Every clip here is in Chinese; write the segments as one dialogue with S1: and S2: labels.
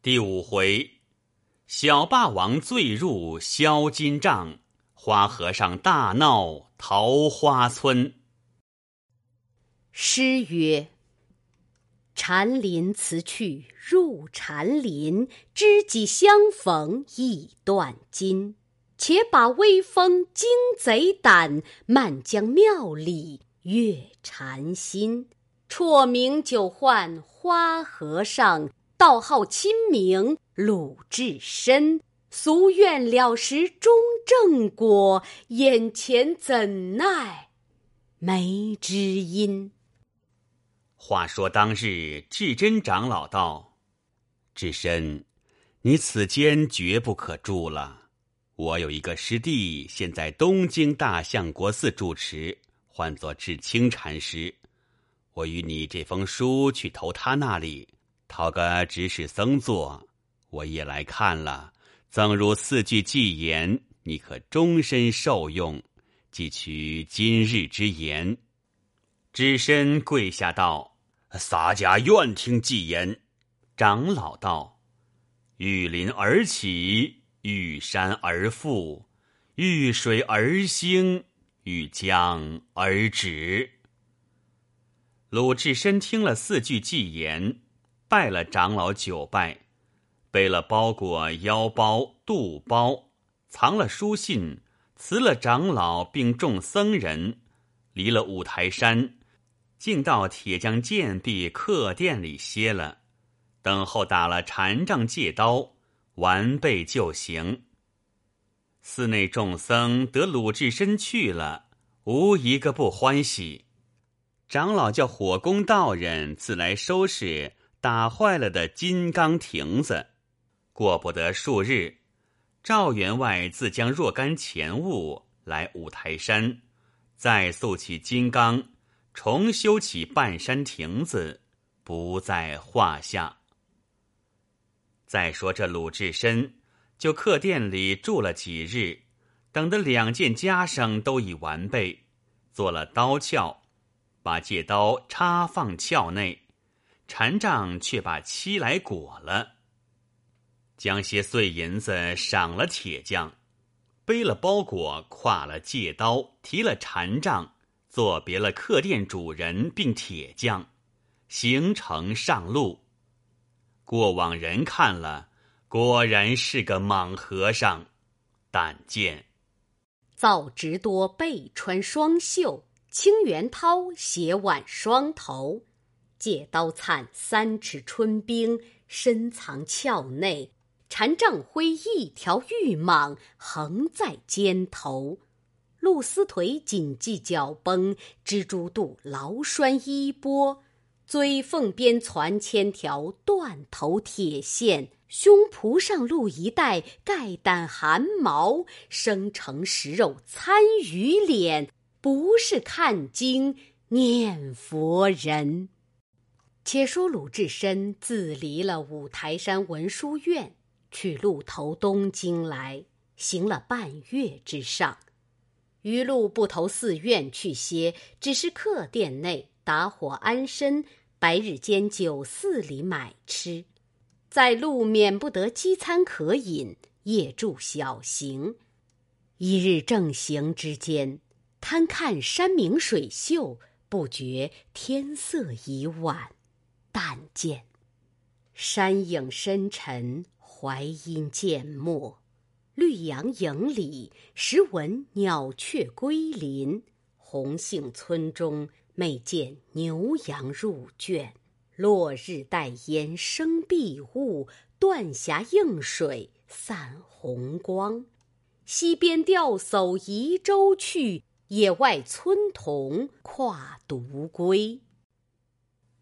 S1: 第五回，小霸王醉入销金帐，花和尚大闹桃花村。
S2: 诗曰：“禅林辞去入禅林，知己相逢意断金。且把威风惊贼胆，漫将庙里阅禅心。绰名就唤花和尚。”道号亲名鲁智深，夙愿了时终正果，眼前怎奈没知音？
S1: 话说当日，智真长老道：“智深，你此间绝不可住了。我有一个师弟，现在东京大相国寺住持，唤作智清禅师。我与你这封书去投他那里。”讨个指使僧做，我也来看了。赠如四句偈言，你可终身受用。即取今日之言。只身跪下道：“洒家愿听偈言。”长老道：“遇林而起，遇山而复，遇水而兴，遇江而止。”鲁智深听了四句偈言。拜了长老九拜，背了包裹腰包肚包，藏了书信，辞了长老并众僧人，离了五台山，竟到铁匠剑壁客店里歇了，等候打了禅杖戒刀，完备就行。寺内众僧得鲁智深去了，无一个不欢喜。长老叫火工道人自来收拾。打坏了的金刚亭子，过不得数日，赵员外自将若干钱物来五台山，再塑起金刚，重修起半山亭子，不在话下。再说这鲁智深，就客店里住了几日，等得两件袈裟都已完备，做了刀鞘，把戒刀插放鞘内。禅杖却把漆来裹了，将些碎银子赏了铁匠，背了包裹，挎了戒刀，提了禅杖，作别了客店主人并铁匠，行程上路。过往人看了，果然是个莽和尚。但见
S2: 皂直多背穿双袖，青元涛斜挽双头。借刀灿三尺春冰，深藏鞘内；禅杖挥一条玉蟒，横在肩头。露丝腿紧系脚绷，蜘蛛肚牢拴衣钵。锥缝边攒千条断头铁线，胸脯上露一带盖胆寒毛，生成食肉参鱼脸，不是看经念佛人。且说鲁智深自离了五台山文殊院，去路投东京来，行了半月之上，余路不投寺院去歇，只是客店内打火安身，白日间酒肆里买吃，在路免不得饥餐渴饮，夜住小行。一日正行之间，贪看山明水秀，不觉天色已晚。但见山影深沉，槐荫渐没，绿杨影里时闻鸟雀归林。红杏村中每见牛羊入圈，落日带烟生碧雾，断霞映水散红光。溪边钓叟移舟去，野外村童跨独归。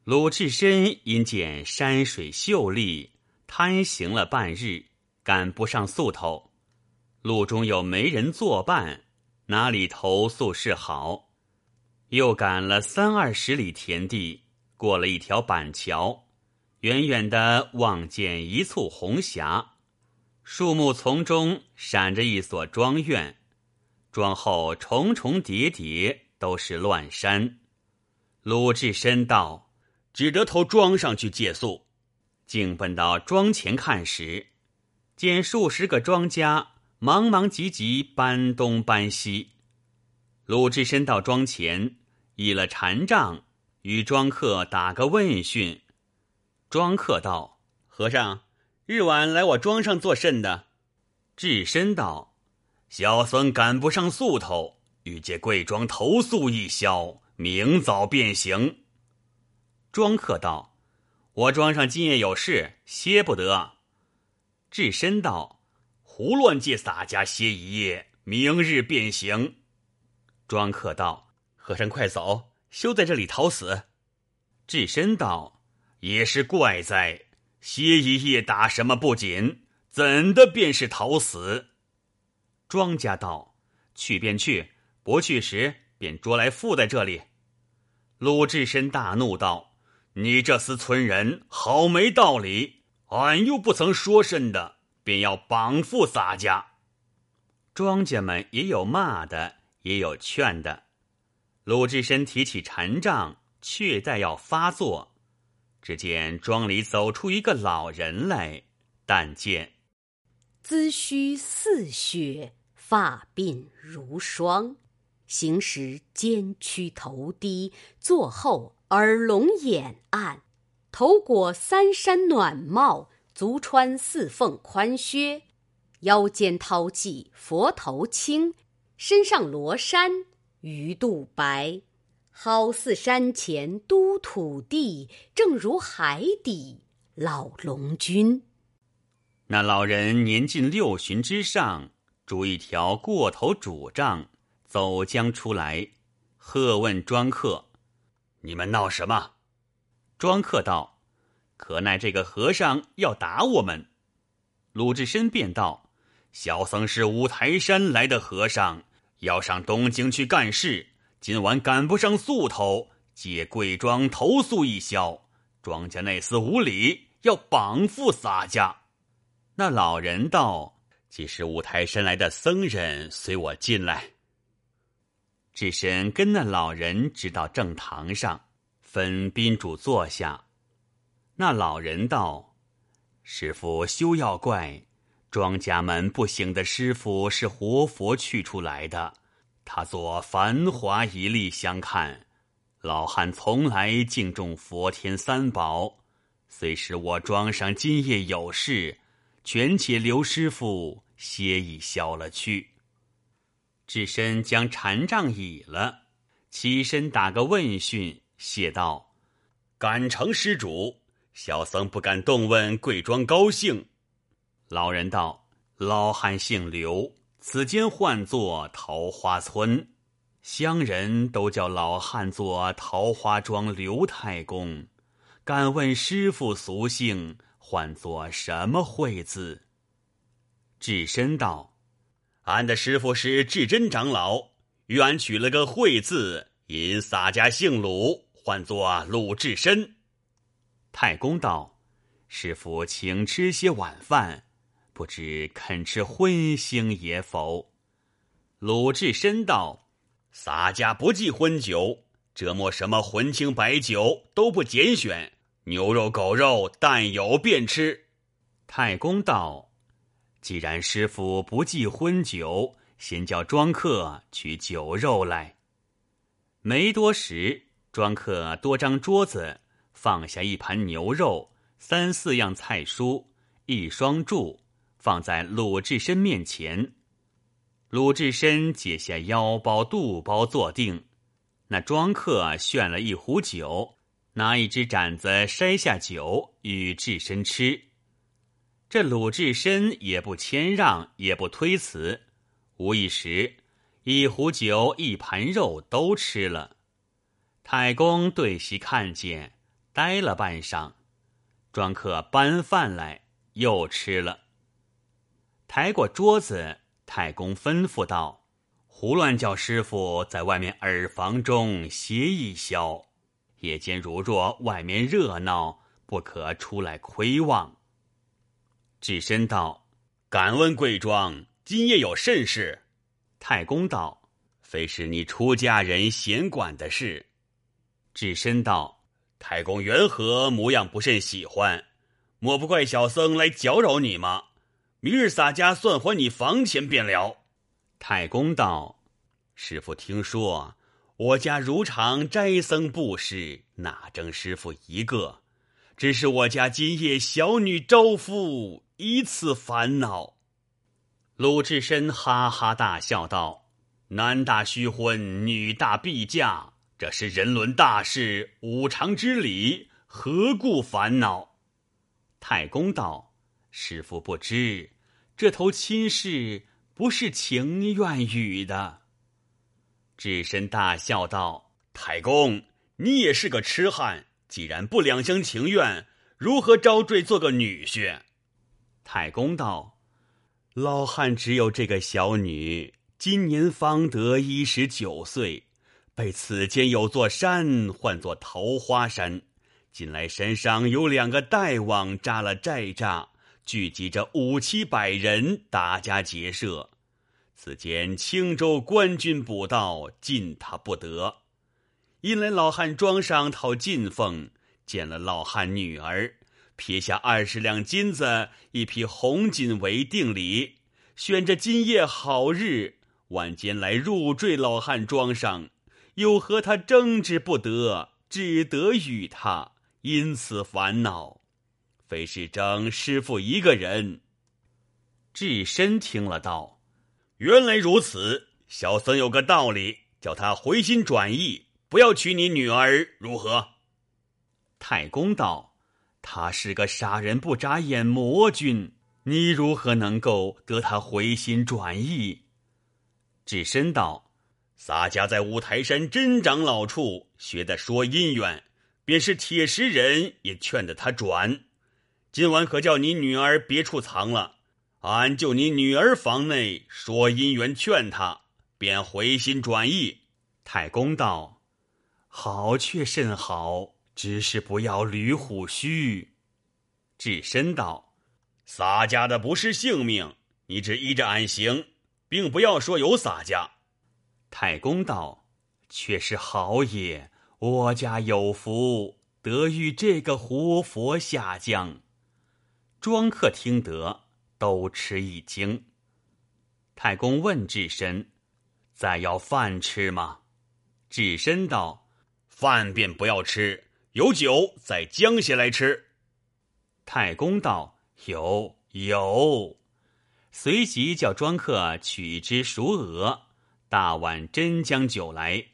S1: 鲁智深因见山水秀丽，贪行了半日，赶不上宿头。路中有媒人作伴，哪里投宿是好？又赶了三二十里田地，过了一条板桥，远远的望见一簇红霞，树木丛中闪着一所庄院，庄后重重叠叠，都是乱山。鲁智深道。只得投庄上去借宿，竟奔到庄前看时，见数十个庄家忙忙急急搬东搬西。鲁智深到庄前，倚了禅杖，与庄客打个问讯。庄客道：“和尚，日晚来我庄上做甚的？”智深道：“小僧赶不上宿头，欲借贵庄投宿一宵，明早便行。”庄客道。我庄上今夜有事，歇不得。智深道：“胡乱借洒家歇一夜，明日便行。”庄客道：“和尚快走，休在这里讨死。”智深道：“也是怪哉，歇一夜打什么不紧，怎的便是讨死？”庄家道：“去便去，不去时便捉来缚在这里。”鲁智深大怒道。你这厮村人好没道理，俺又不曾说甚的，便要绑缚洒家。庄家们也有骂的，也有劝的。鲁智深提起禅杖，却待要发作，只见庄里走出一个老人来，但见
S2: 髭须似雪，发鬓如霜，行时肩曲头低，坐后。耳聋眼暗，头裹三山暖帽，足穿四凤宽靴，腰间掏髻佛头青，身上罗衫鱼肚白，好似山前都土地，正如海底老龙君。
S1: 那老人年近六旬之上，拄一条过头拄杖，走将出来，喝问庄客。你们闹什么？庄客道：“可奈这个和尚要打我们。”鲁智深便道：“小僧是五台山来的和尚，要上东京去干事，今晚赶不上宿头，借贵庄投宿一宵。庄家那厮无礼，要绑缚洒家。”那老人道：“既是五台山来的僧人，随我进来。”智深跟那老人直到正堂上，分宾主坐下。那老人道：“师傅休要怪，庄家们不醒的师傅是活佛去出来的，他做繁华一粒相看。老汉从来敬重佛天三宝，虽是我庄上今夜有事，全且留师傅歇一宵了去。”智深将禅杖倚了，起身打个问讯，谢道：“敢承施主，小僧不敢动问贵庄高姓。”老人道：“老汉姓刘，此间唤作桃花村，乡人都叫老汉做桃花庄刘太公。敢问师傅俗姓，唤作什么讳字？”智深道。俺的师傅是智真长老，与俺取了个慧字，因洒家姓鲁，唤作鲁智深。太公道：“师傅请吃些晚饭，不知肯吃荤腥也否？”鲁智深道：“洒家不忌荤酒，这么什么荤清白酒都不拣选，牛肉、狗肉，但有便吃。”太公道。既然师傅不忌荤酒，先叫庄客取酒肉来。没多时，庄客多张桌子，放下一盘牛肉、三四样菜蔬、一双箸，放在鲁智深面前。鲁智深解下腰包、肚包坐定，那庄客炫了一壶酒，拿一只盏子筛下酒与智深吃。这鲁智深也不谦让，也不推辞，无一时，一壶酒、一盘肉都吃了。太公对席看见，呆了半晌。庄客搬饭来，又吃了。抬过桌子，太公吩咐道：“胡乱叫师傅在外面耳房中歇一宵，夜间如若外面热闹，不可出来窥望。”智深道：“敢问贵庄今夜有甚事？”太公道：“非是你出家人闲管的事。”智深道：“太公缘何模样不甚喜欢？莫不怪小僧来搅扰你吗？明日洒家算还你房钱便了。太公道：“师傅听说我家如常斋僧布施，哪争师傅一个？只是我家今夜小女招夫，以此烦恼。”鲁智深哈哈大笑道：“男大须婚，女大必嫁，这是人伦大事，五常之理，何故烦恼？”太公道：“师傅不知，这头亲事不是情愿与的。”智深大笑道：“太公，你也是个痴汉，既然不两厢情愿，如何招赘做个女婿？”太公道：“老汉只有这个小女，今年方得一十九岁，被此间有座山唤作桃花山。”近来山上有两个大王扎了寨栅，聚集着五七百人打家劫舍。此间青州官军捕盗，进他不得。因来老汉庄上讨进奉，见了老汉女儿，撇下二十两金子、一匹红锦为定礼，选着今夜好日，晚间来入赘老汉庄上，又和他争执不得，只得与他。因此烦恼，非是争师傅一个人。智深听了道：“原来如此，小僧有个道理，叫他回心转意，不要娶你女儿，如何？”太公道：“他是个杀人不眨眼魔君，你如何能够得他回心转意？”智深道：“洒家在五台山真长老处学的说姻缘。”便是铁石人也劝得他转，今晚可叫你女儿别处藏了，俺就你女儿房内说姻缘劝他，便回心转意。太公道：“好却甚好，只是不要捋虎须。”智深道：“洒家的不是性命，你只依着俺行，并不要说有洒家。”太公道：“却是好也。”我家有福，得遇这个活佛下降。庄客听得，都吃一惊。太公问智深：“再要饭吃吗？”智深道：“饭便不要吃，有酒再将些来吃。”太公道：“有有。”随即叫庄客取一只熟鹅，大碗真将酒来。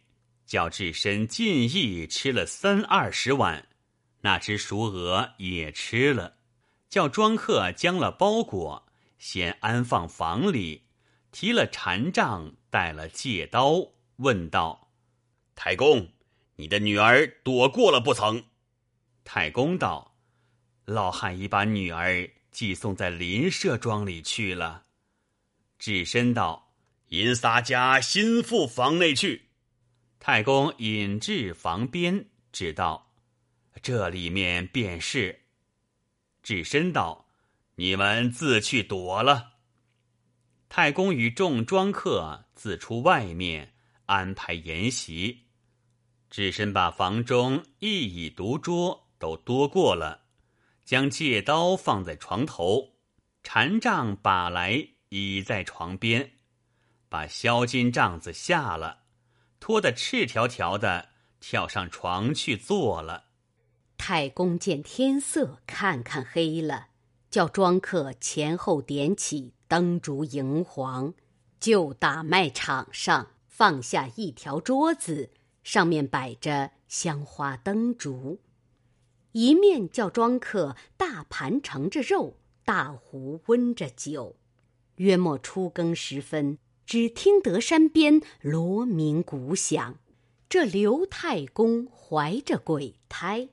S1: 叫智深尽意吃了三二十碗，那只熟鹅也吃了。叫庄客将了包裹，先安放房里，提了禅杖，带了戒刀，问道：“太公，你的女儿躲过了不曾？”太公道：“老汉已把女儿寄送在邻舍庄里去了。”智深道：“引洒家心腹房内去。”太公引至房边，指道：“这里面便是。”智深道：“你们自去躲了。”太公与众庄客自出外面安排筵席。只身把房中一椅独桌都多过了，将借刀放在床头，禅杖把来倚在床边，把销金杖子下了。脱得赤条条的，跳上床去坐了。
S2: 太公见天色看看黑了，叫庄客前后点起灯烛荧黄，就打麦场上放下一条桌子，上面摆着香花灯烛，一面叫庄客大盘盛着肉，大壶温着酒。约莫初更时分。只听得山边锣鸣鼓响，这刘太公怀着鬼胎，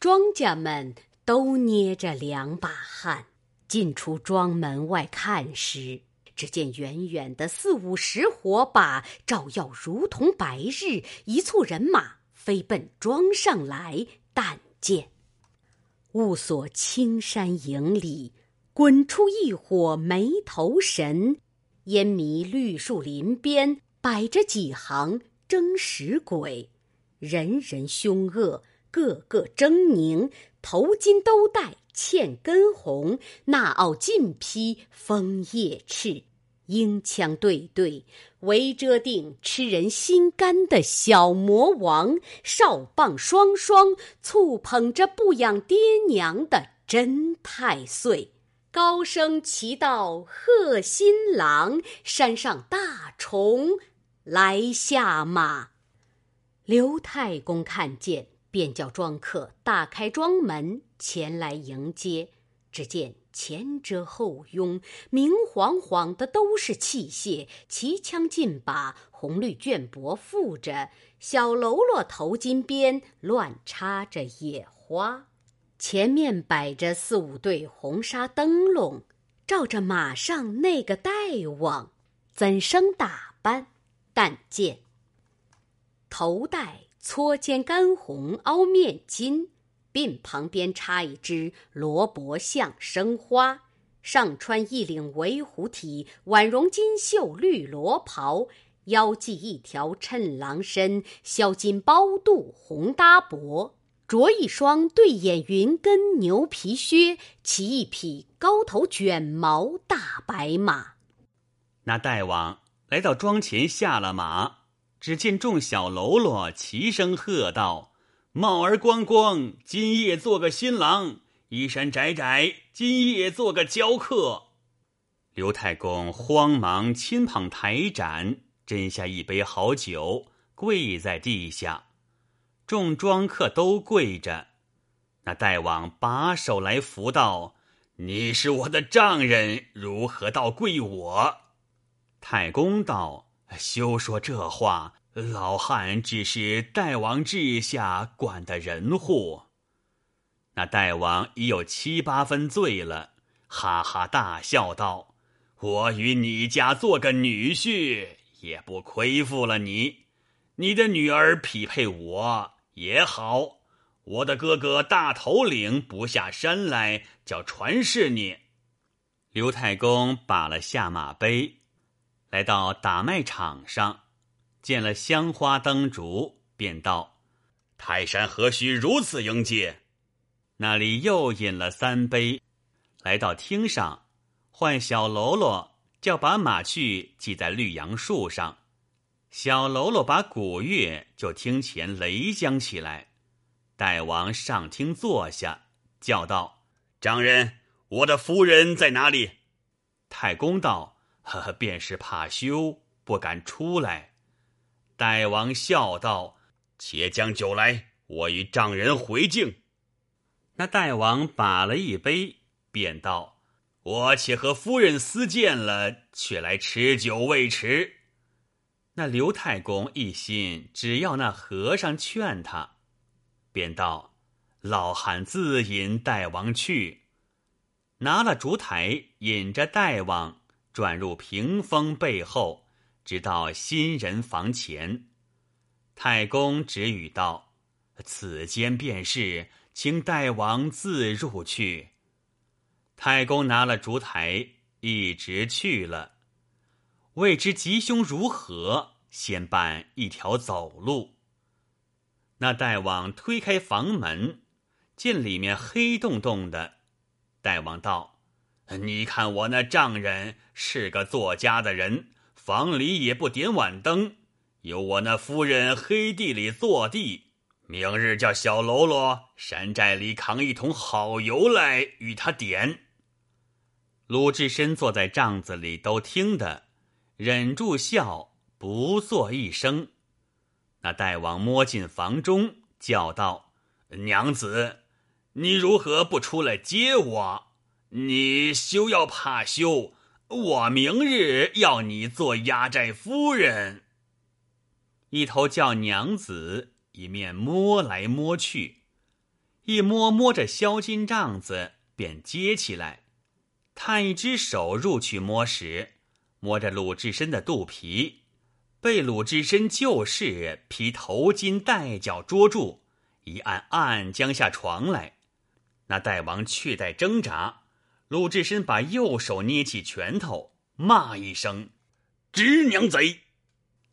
S2: 庄稼们都捏着两把汗。进出庄门外看时，只见远远的四五十火把照耀，如同白日。一簇人马飞奔庄上来，但见雾锁青山营里，滚出一伙没头神。烟迷绿树林边摆着几行争食鬼，人人凶恶，个个狰狞，头巾都戴茜根红，那傲尽披枫叶赤。鹰枪对对，围遮定吃人心肝的小魔王；哨棒双双，簇捧着不养爹娘的真太岁。高声齐道贺新郎，山上大虫来下马。刘太公看见，便叫庄客打开庄门前来迎接。只见。前遮后拥，明晃晃的都是器械，旗枪劲把，红绿绢帛覆着，小喽啰头巾边乱插着野花。前面摆着四五对红纱灯笼，照着马上那个大王，怎生打扮？但见头戴搓肩干红凹面巾。鬓旁边插一支萝卜象生花，上穿一领围虎体宛容金绣绿罗袍，腰系一条衬郎身销金包肚红搭脖，着一双对眼云跟牛皮靴，骑一匹高头卷毛大白马。
S1: 那大王来到庄前下了马，只见众小喽啰齐声喝道。帽儿光光，今夜做个新郎；衣衫窄窄，今夜做个娇客。刘太公慌忙亲捧台盏，斟下一杯好酒，跪在地下。众庄客都跪着。那大王把手来扶道：“你是我的丈人，如何到跪我？”太公道：“休说这话。”老汉只是大王治下管的人户，那大王已有七八分醉了，哈哈大笑道：“我与你家做个女婿，也不亏负了你。你的女儿匹配我也好，我的哥哥大头领不下山来，叫传示你。”刘太公把了下马杯，来到打麦场上。见了香花灯烛，便道：“泰山何须如此迎接？”那里又饮了三杯，来到厅上，唤小喽啰叫把马去系在绿杨树上。小喽啰把鼓乐，就厅前擂将起来。大王上厅坐下，叫道：“丈人，我的夫人在哪里？”太公道：“呵呵，便是怕羞，不敢出来。”大王笑道：“且将酒来，我与丈人回敬。”那大王把了一杯，便道：“我且和夫人私见了，却来吃酒未迟。”那刘太公一心只要那和尚劝他，便道：“老汉自引大王去。”拿了烛台，引着大王转入屏风背后。直到新人房前，太公止语道：“此间便是，请大王自入去。”太公拿了烛台，一直去了。未知吉凶如何，先办一条走路。那大王推开房门，见里面黑洞洞的。大王道：“你看我那丈人是个作家的人。”房里也不点晚灯，有我那夫人黑地里坐地。明日叫小喽啰山寨里扛一桶好油来与他点。鲁智深坐在帐子里都听得，忍住笑，不作一声。那大王摸进房中，叫道：“娘子，你如何不出来接我？你休要怕羞。”我明日要你做压寨夫人。一头叫娘子，一面摸来摸去，一摸摸着销金帐子，便接起来，探一只手入去摸时，摸着鲁智深的肚皮，被鲁智深就是披头巾带脚捉住，一按按将下床来。那大王却待挣扎。鲁智深把右手捏起拳头，骂一声：“直娘贼！”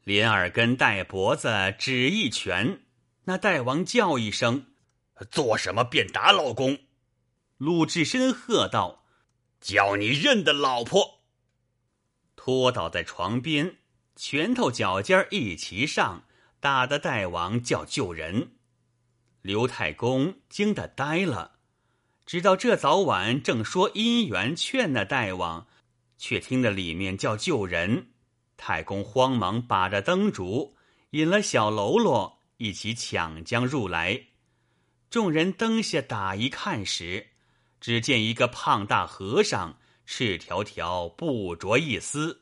S1: 连耳根带脖子指一拳。那大王叫一声：“做什么便打老公？”鲁智深喝道：“叫你认的老婆！”拖倒在床边，拳头脚尖一齐上，打得大王叫救人。刘太公惊得呆了，直到这早晚正说姻缘劝那大王，却听得里面叫救人。太公慌忙把着灯烛，引了小喽啰一起抢将入来。众人灯下打一看时，只见一个胖大和尚，赤条条，不着一丝，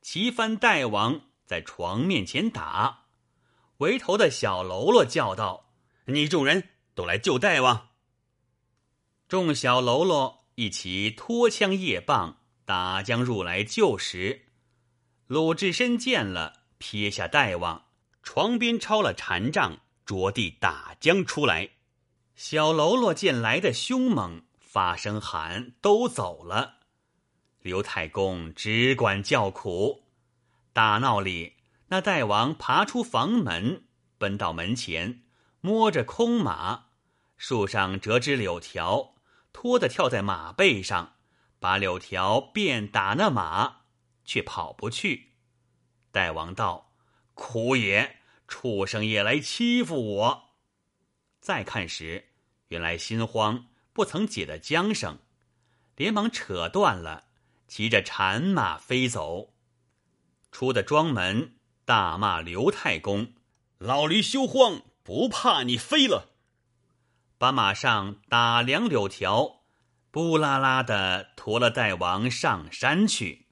S1: 齐翻大王在床面前打。围头的小喽啰叫道：“你众人都来救大王！”众小喽啰一起脱枪夜棒，打将入来救时。鲁智深见了，撇下大王，床边抄了禅杖，着地打将出来。小喽啰见来的凶猛，发声喊，都走了。刘太公只管叫苦。打闹里，那大王爬出房门，奔到门前，摸着空马，树上折枝柳条，拖的跳在马背上，把柳条便打那马。却跑不去。大王道：“苦也，畜生也来欺负我。”再看时，原来心慌不曾解的缰绳，连忙扯断了，骑着禅马飞走。出的庄门，大骂刘太公：“老驴休慌，不怕你飞了！”把马上打两柳条，布拉拉的驮了大王上山去。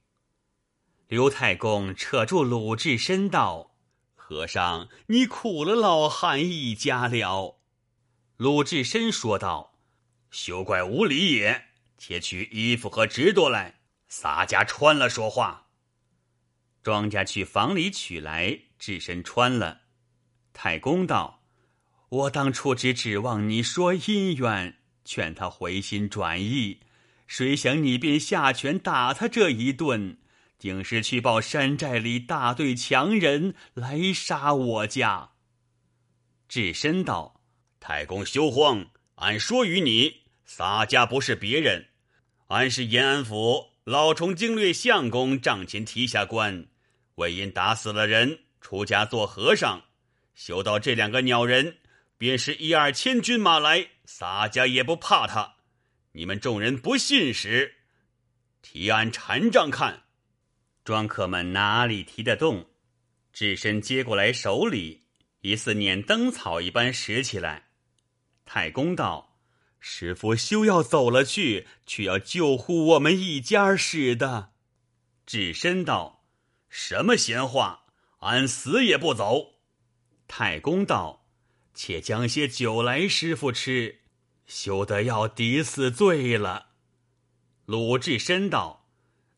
S1: 刘太公扯住鲁智深道：“和尚，你苦了老汉一家了。”鲁智深说道：“休怪无礼也，且取衣服和纸多来，洒家穿了说话。”庄家去房里取来，智深穿了。太公道：“我当初只指望你说姻缘，劝他回心转意，谁想你便下拳打他这一顿。”竟是去报山寨里大队强人来杀我家。智深道：“太公休慌，俺说与你，洒家不是别人，俺是延安府老崇经略相公帐前提下官，为因打死了人，出家做和尚。修到这两个鸟人，便是一二千军马来，洒家也不怕他。你们众人不信时，提案禅杖看。”庄客们哪里提得动？智深接过来，手里疑似捻灯草一般拾起来。太公道：“师傅休要走了去，却要救护我们一家似的。”智深道：“什么闲话？俺死也不走。”太公道：“且将些酒来，师傅吃，休得要抵死罪了。”鲁智深道。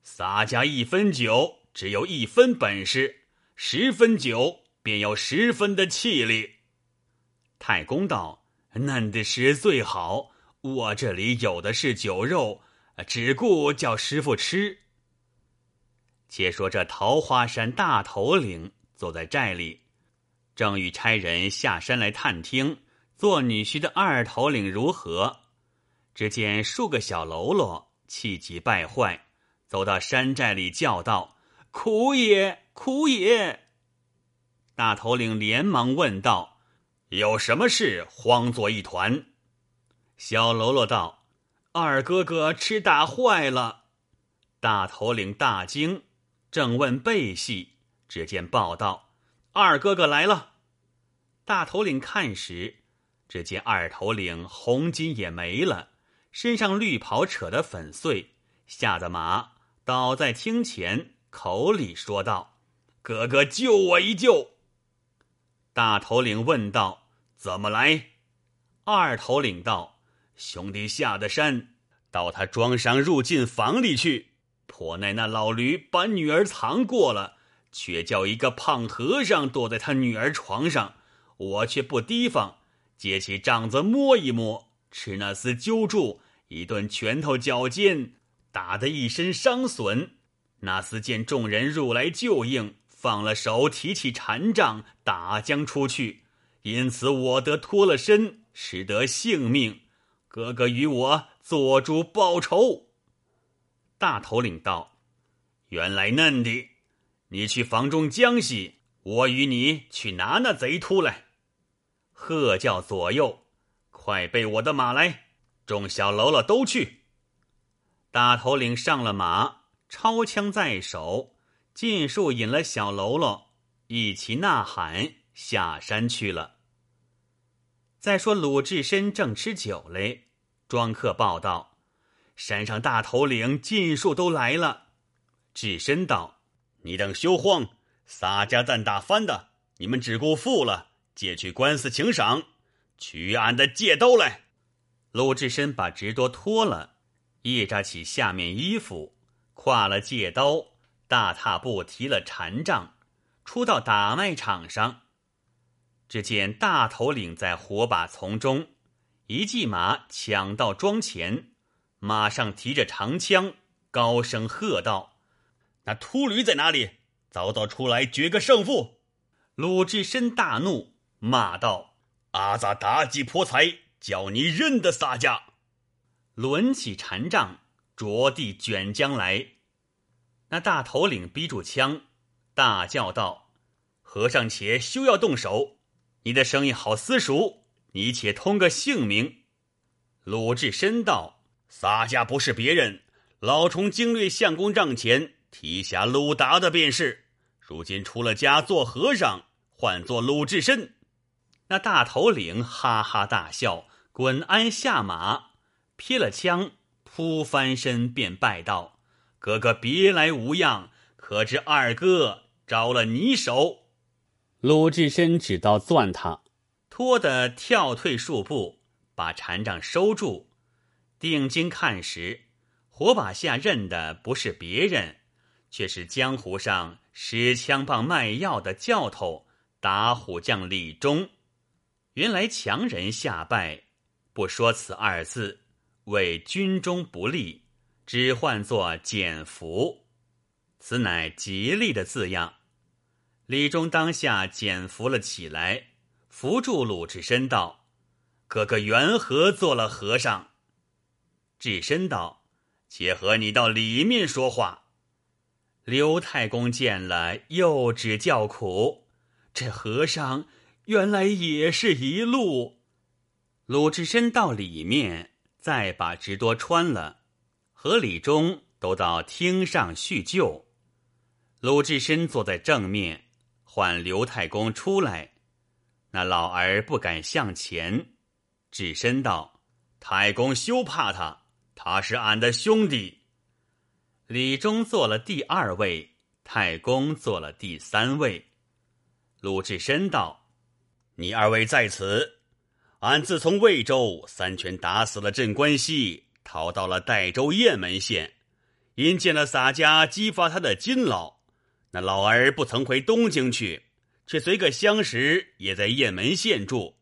S1: 洒家一分酒，只有一分本事；十分酒，便有十分的气力。太公道：“嫩的是最好，我这里有的是酒肉，只顾叫师傅吃。”且说这桃花山大头领坐在寨里，正与差人下山来探听做女婿的二头领如何。只见数个小喽啰气急败坏。走到山寨里，叫道：“苦也，苦也！”大头领连忙问道：“有什么事？慌作一团。”小喽啰道：“二哥哥吃打坏了。”大头领大惊，正问背细，只见报道：“二哥哥来了。”大头领看时，只见二头领红巾也没了，身上绿袍扯得粉碎，吓得马。倒在厅前，口里说道：“哥哥，救我一救。”大头领问道：“怎么来？”二头领道：“兄弟下的山，到他庄上入进房里去，颇奈那老驴把女儿藏过了，却叫一个胖和尚躲在他女儿床上，我却不提防，接起杖子摸一摸，吃那厮揪住，一顿拳头脚尖。”打得一身伤损，那厮见众人入来救应，放了手，提起禅杖打将出去，因此我得脱了身，使得性命。哥哥与我做主报仇。大头领道：“原来嫩的，你去房中江西，我与你去拿那贼秃来。”喝叫左右，快备我的马来，众小喽啰都去。大头领上了马，抄枪在手，尽数引了小喽啰一齐呐喊下山去了。再说鲁智深正吃酒嘞，庄客报道：山上大头领尽数都来了。智深道：“你等休慌，洒家暂打翻的，你们只顾付了。”借去官司请赏，取俺的借刀来。鲁智深把直多脱了，掖扎起下面衣服，挎了借刀，大踏步提了禅杖，出到打卖场上。只见大头领在火把丛中，一骑马抢到庄前，马上提着长枪，高声喝道：“那秃驴在哪里？早早出来决个胜负！”鲁智深大怒。骂道：“阿杂妲己泼财，叫你认得洒家！”抡起禅杖，着地卷将来。那大头领逼住枪，大叫道：“和尚且休要动手！你的生意好私塾，你且通个姓名。”鲁智深道：“洒家不是别人，老虫经略相公帐前提辖鲁达的便是。如今出了家做和尚，唤作鲁智深。”那大头领哈哈大笑，滚鞍下马，撇了枪，扑翻身便拜道：“哥哥别来无恙，可知二哥着了你手？”鲁智深只刀攥他，拖得跳退数步，把禅杖收住，定睛看时，火把下认的不是别人，却是江湖上使枪棒卖药的教头打虎将李忠。原来强人下拜，不说此二字，为军中不利，只唤作减服。此乃吉利的字样。李忠当下减服了起来，扶住鲁智深道：“哥哥缘何做了和尚？”智深道：“且和你到里面说话。”刘太公见了，又只叫苦：“这和尚。”原来也是一路。鲁智深到里面，再把直多穿了，和李忠都到厅上叙旧。鲁智深坐在正面，唤刘太公出来。那老儿不敢向前。智深道：“太公休怕他，他是俺的兄弟。”李忠做了第二位，太公做了第三位。鲁智深道。你二位在此，俺自从魏州三拳打死了镇关西，逃到了代州雁门县，因见了洒家激发他的金老，那老儿不曾回东京去，却随个相识，也在雁门县住。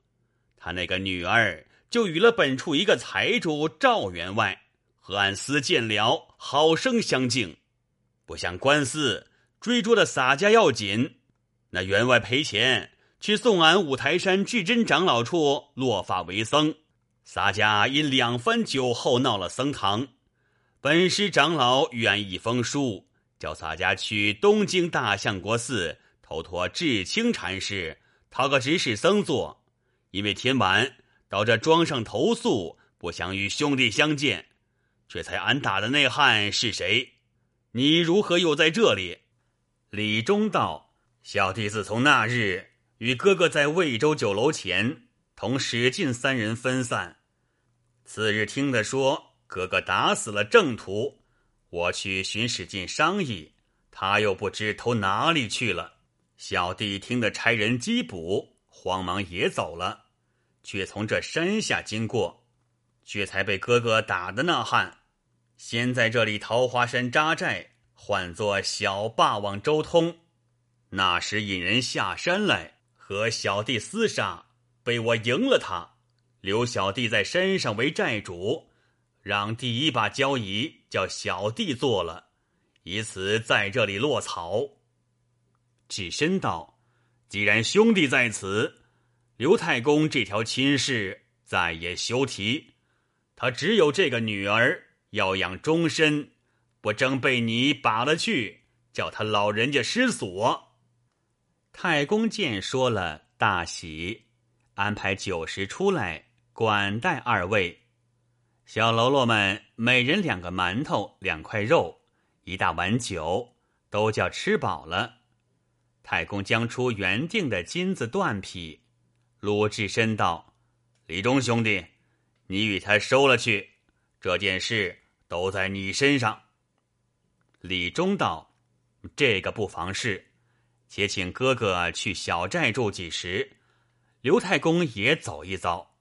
S1: 他那个女儿就与了本处一个财主赵员外，和俺私见了，好生相敬。不想官司追捉的洒家要紧，那员外赔钱。去送俺五台山至真长老处落发为僧，洒家因两番酒后闹了僧堂，本师长老愿一封书，叫洒家去东京大相国寺投托智清禅师讨个执事僧做，因为天晚到这庄上投宿，不想与兄弟相见，却才俺打的那汉是谁？你如何又在这里？李忠道：小弟自从那日。与哥哥在魏州酒楼前同史进三人分散。次日听得说哥哥打死了郑屠，我去寻史进商议，他又不知投哪里去了。小弟听得差人缉捕，慌忙也走了，却从这山下经过，却才被哥哥打的那汉，先在这里桃花山扎寨，唤作小霸王周通。那时引人下山来。和小弟厮杀，被我赢了他，留小弟在山上为寨主，让第一把交椅叫小弟坐了，以此在这里落草。智深道：“既然兄弟在此，刘太公这条亲事再也休提。他只有这个女儿，要养终身，不争被你把了去，叫他老人家失所。太公见说了，大喜，安排酒食出来管待二位。小喽啰们每人两个馒头，两块肉，一大碗酒，都叫吃饱了。太公将出原定的金子缎匹，鲁智深道：“李忠兄弟，你与他收了去，这件事都在你身上。”李忠道：“这个不妨事。”且请哥哥去小寨住几时，刘太公也走一遭。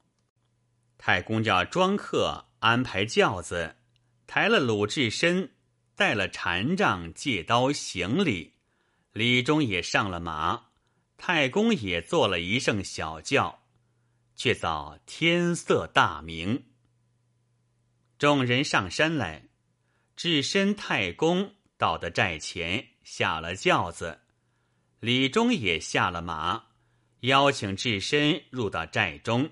S1: 太公叫庄客安排轿子，抬了鲁智深，带了禅杖、借刀、行李。李忠也上了马，太公也坐了一乘小轿，却早天色大明。众人上山来，智深、太公到的寨前，下了轿子。李忠也下了马，邀请智深入到寨中，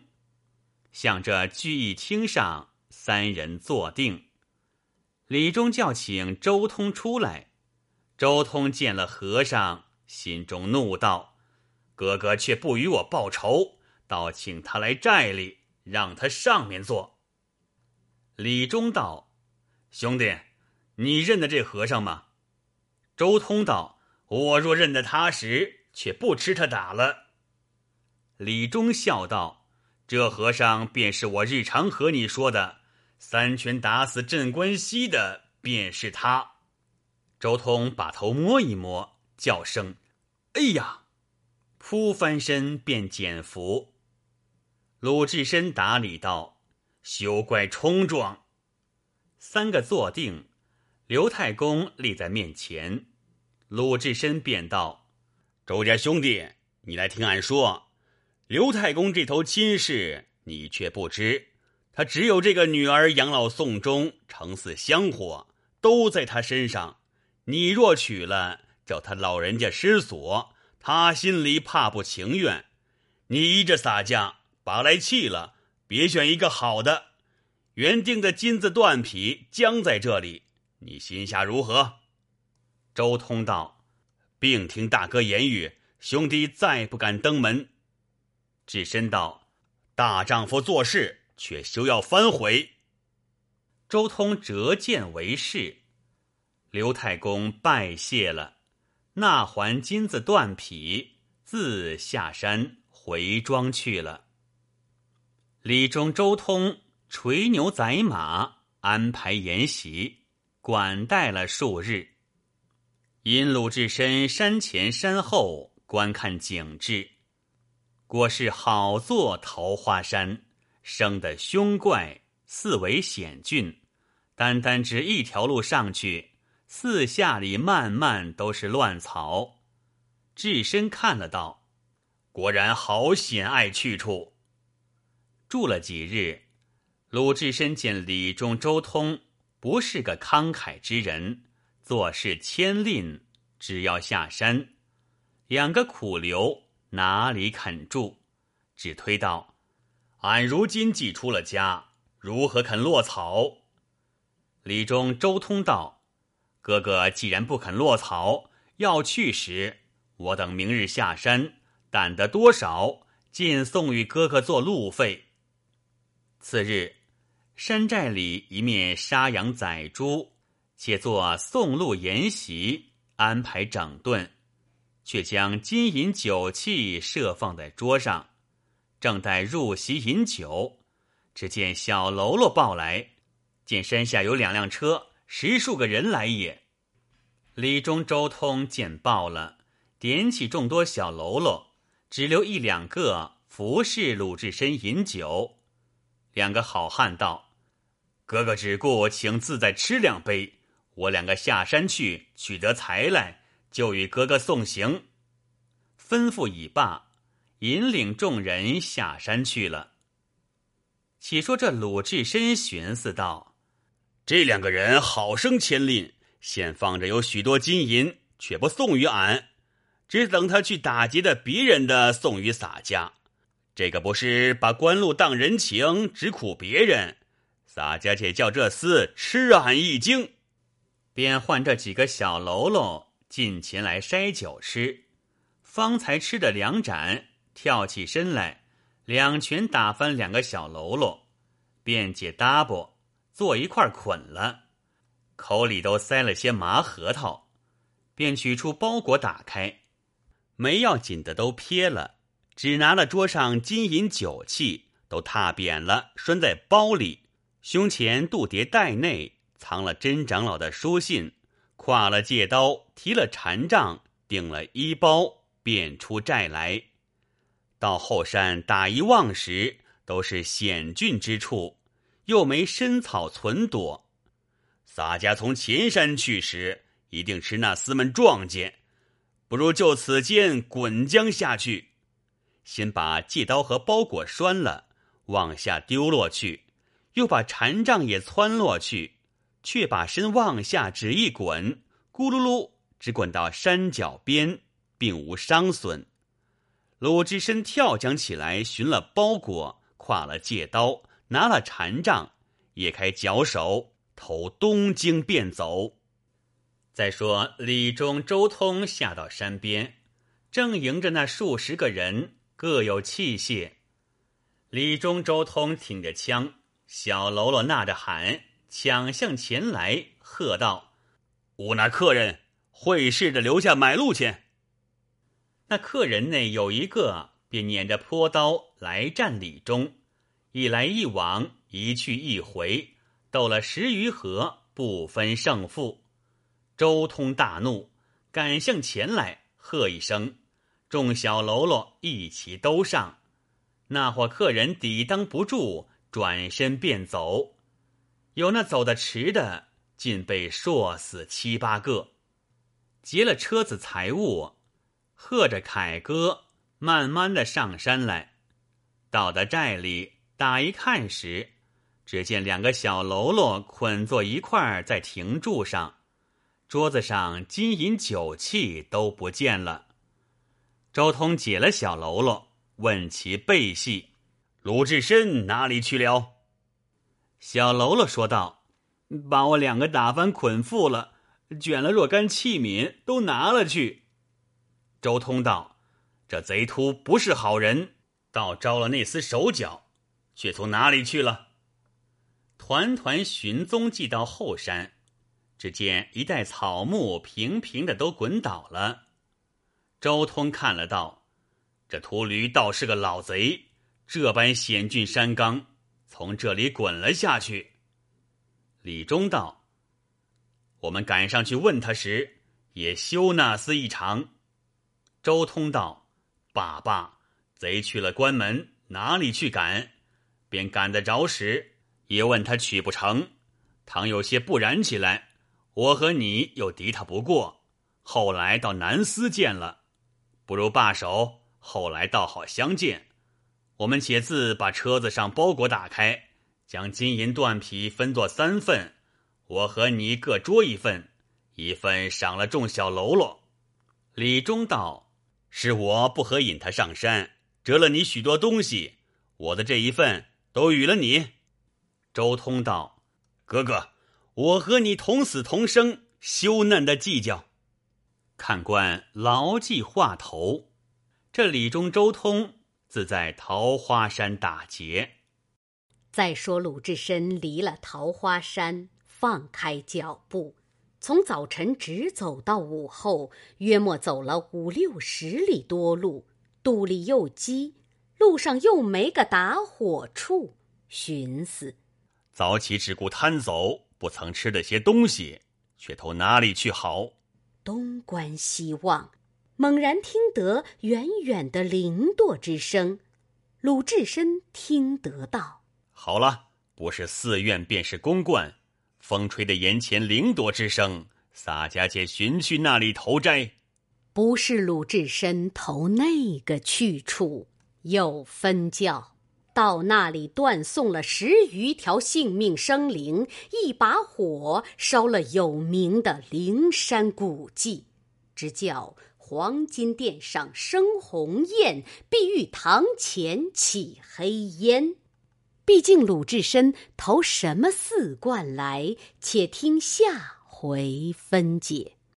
S1: 向这聚义厅上三人坐定。李忠叫请周通出来，周通见了和尚，心中怒道：“哥哥却不与我报仇，倒请他来寨里，让他上面坐。”李忠道：“兄弟，你认得这和尚吗？”周通道。我若认得他时，却不吃他打了。李忠笑道：“这和尚便是我日常和你说的三拳打死镇关西的，便是他。”周通把头摸一摸，叫声：“哎呀！”扑翻身便减服。鲁智深打礼道：“休怪冲撞。”三个坐定，刘太公立在面前。鲁智深便道：“周家兄弟，你来听俺说。刘太公这头亲事，你却不知。他只有这个女儿养老送终，承似香火，都在他身上。你若娶了，叫他老人家失所，他心里怕不情愿。你依着洒家，把来气了，别选一个好的。原定的金子断匹将在这里，你心下如何？”周通道，并听大哥言语，兄弟再不敢登门。智深道：“大丈夫做事，却休要反悔。”周通折剑为誓。刘太公拜谢了，那还金子断匹，自下山回庄去了。李忠、周通垂牛宰马，安排筵席，管待了数日。因鲁智深山前山后观看景致，果是好座桃花山，生得凶怪，四围险峻。单单只一条路上去，四下里漫漫都是乱草。智深看了道：“果然好险隘去处。”住了几日，鲁智深见李忠、周通不是个慷慨之人。做事谦吝，只要下山，两个苦留哪里肯住？只推道：“俺如今既出了家，如何肯落草？”李忠、周通道：“哥哥既然不肯落草，要去时，我等明日下山，胆得多少，尽送与哥哥做路费。”次日，山寨里一面杀羊宰猪。且做送路筵席，安排整顿，却将金银酒器设放在桌上，正待入席饮酒，只见小喽啰报来，见山下有两辆车，十数个人来也。李忠、周通见报了，点起众多小喽啰，只留一两个服侍鲁智深饮酒。两个好汉道：“哥哥只顾请自在吃两杯。”我两个下山去取得财来，就与哥哥送行。吩咐已罢，引领众人下山去了。且说这鲁智深寻思道：“这两个人好生牵吝，现放着有许多金银，却不送与俺，只等他去打劫的别人的送与洒家。这个不是把官路当人情，只苦别人。洒家姐叫这厮吃俺一惊，便唤这几个小喽啰进前来筛酒吃。方才吃的两盏，跳起身来，两拳打翻两个小喽啰，便解搭膊，坐一块捆了，口里都塞了些麻核桃，便取出包裹打开，没要紧的都撇了，只拿了桌上金银酒器，都踏扁了，拴在包里。胸前肚叠袋内藏了真长老的书信，挎了戒刀，提了禅杖，顶了衣包，便出寨来。到后山打一望时，都是险峻之处，又没深草存躲。洒家从前山去时，一定是那厮们撞见，不如就此间滚将下去，先把戒刀和包裹拴了，往下丢落去。又把禅杖也窜落去，却把身往下只一滚，咕噜噜，只滚到山脚边，并无伤损。鲁智深跳将起来，寻了包裹，挎了戒刀，拿了禅杖，也开脚手，投东京便走。再说李忠、周通下到山边，正迎着那数十个人，各有器械。李忠、周通挺着枪。小喽啰呐着喊，抢向前来，喝道：“吾那客人会试着留下买路钱。”那客人内有一个，便捻着坡刀来战李忠，一来一往，一去一回，斗了十余合，不分胜负。周通大怒，赶向前来，喝一声，众小喽啰一齐都上，那伙客人抵当不住。转身便走，有那走得迟的，竟被硕死七八个。劫了车子财物，喝着凯歌，慢慢的上山来。到的寨里，打一看时，只见两个小喽啰捆坐一块儿在亭柱上，桌子上金银酒器都不见了。周通解了小喽啰，问其背细。鲁智深哪里去了？小喽啰说道：“把我两个打翻捆缚了，卷了若干器皿都拿了去。”周通道：“这贼秃不是好人，倒招了那厮手脚，却从哪里去了？”团团寻踪迹到后山，只见一带草木平平的都滚倒了。周通看了道：“这秃驴倒是个老贼。”这般险峻山冈，从这里滚了下去。李忠道：“我们赶上去问他时，也休那厮一场。”周通道：“爸爸，贼去了关门，哪里去赶？便赶得着时，也问他取不成。倘有些不然起来，我和你又敌他不过。后来到南司见了，不如罢手。后来倒好相见。”我们且自把车子上包裹打开，将金银缎匹分作三份，我和你各捉一份，一份赏了众小喽啰。李忠道：“是我不合引他上山，折了你许多东西，我的这一份都与了你。”周通道：“哥哥，我和你同死同生，休嫩的计较。”看官牢记话头，这李忠、周通。自在桃花山打劫。
S2: 再说鲁智深离了桃花山，放开脚步，从早晨直走到午后，约莫走了五六十里多路，肚里又饥，路上又没个打火处，寻思：
S1: 早起只顾贪走，不曾吃的些东西，却投哪里去好？
S2: 东观西望。猛然听得远远的灵舵之声，鲁智深听得到：“
S1: 好了，不是寺院便是公观，风吹的檐前灵舵之声，洒家姐寻去那里投斋。
S2: 不是鲁智深投那个去处，有分教，到那里断送了十余条性命生灵，一把火烧了有名的灵山古迹，只叫。”黄金殿上生红焰，碧玉堂前起黑烟。毕竟鲁智深投什么四观来？且听下回分解。